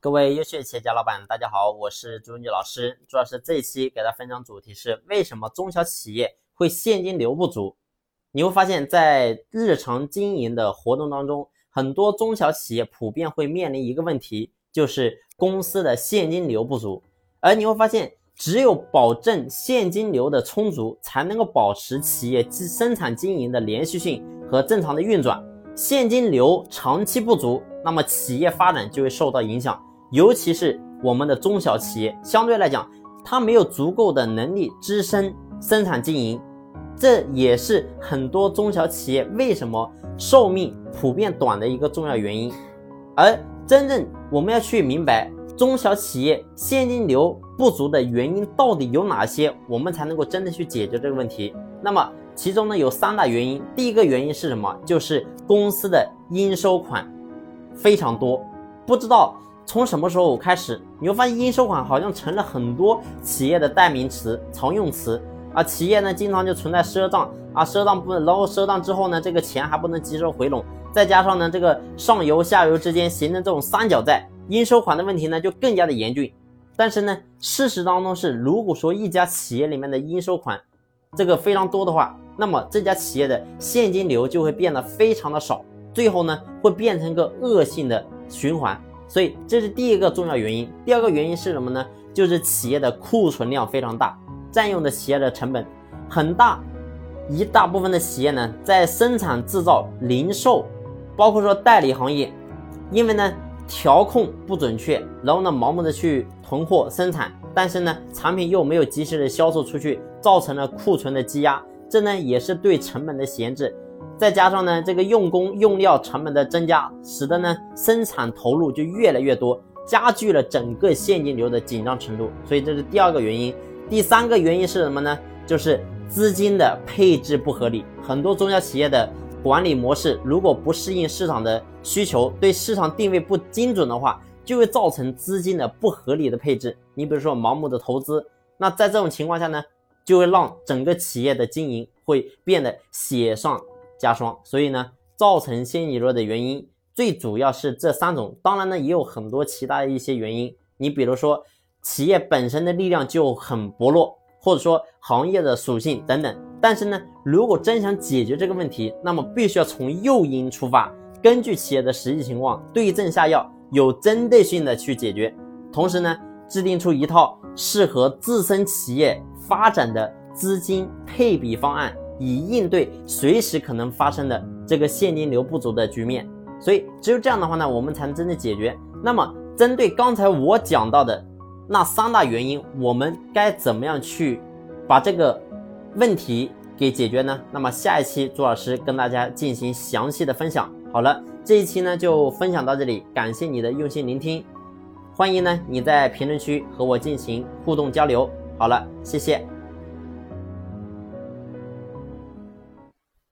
各位优秀企业家老板，大家好，我是朱文杰老师。朱老师这一期给大家分享主题是为什么中小企业会现金流不足？你会发现在日常经营的活动当中，很多中小企业普遍会面临一个问题，就是公司的现金流不足。而你会发现，只有保证现金流的充足，才能够保持企业生产经营的连续性和正常的运转。现金流长期不足，那么企业发展就会受到影响。尤其是我们的中小企业，相对来讲，它没有足够的能力支撑生产经营，这也是很多中小企业为什么寿命普遍短的一个重要原因。而真正我们要去明白中小企业现金流不足的原因到底有哪些，我们才能够真的去解决这个问题。那么其中呢有三大原因，第一个原因是什么？就是公司的应收款非常多，不知道。从什么时候开始，你会发现应收款好像成了很多企业的代名词、常用词啊。企业呢，经常就存在赊账啊，赊账不，然后赊账之后呢，这个钱还不能及时回笼，再加上呢，这个上游下游之间形成这种三角债，应收款的问题呢就更加的严峻。但是呢，事实当中是，如果说一家企业里面的应收款这个非常多的话，那么这家企业的现金流就会变得非常的少，最后呢，会变成一个恶性的循环。所以这是第一个重要原因。第二个原因是什么呢？就是企业的库存量非常大，占用的企业的成本很大。一大部分的企业呢，在生产制造、零售，包括说代理行业，因为呢调控不准确，然后呢盲目的去囤货生产，但是呢产品又没有及时的销售出去，造成了库存的积压，这呢也是对成本的闲置。再加上呢，这个用工用料成本的增加，使得呢生产投入就越来越多，加剧了整个现金流的紧张程度。所以这是第二个原因。第三个原因是什么呢？就是资金的配置不合理。很多中小企业的管理模式如果不适应市场的需求，对市场定位不精准的话，就会造成资金的不合理的配置。你比如说盲目的投资，那在这种情况下呢，就会让整个企业的经营会变得雪上。加霜，所以呢，造成现金流的原因最主要是这三种。当然呢，也有很多其他的一些原因。你比如说，企业本身的力量就很薄弱，或者说行业的属性等等。但是呢，如果真想解决这个问题，那么必须要从诱因出发，根据企业的实际情况对症下药，有针对性的去解决。同时呢，制定出一套适合自身企业发展的资金配比方案。以应对随时可能发生的这个现金流不足的局面，所以只有这样的话呢，我们才能真正解决。那么，针对刚才我讲到的那三大原因，我们该怎么样去把这个问题给解决呢？那么下一期朱老师跟大家进行详细的分享。好了，这一期呢就分享到这里，感谢你的用心聆听，欢迎呢你在评论区和我进行互动交流。好了，谢谢。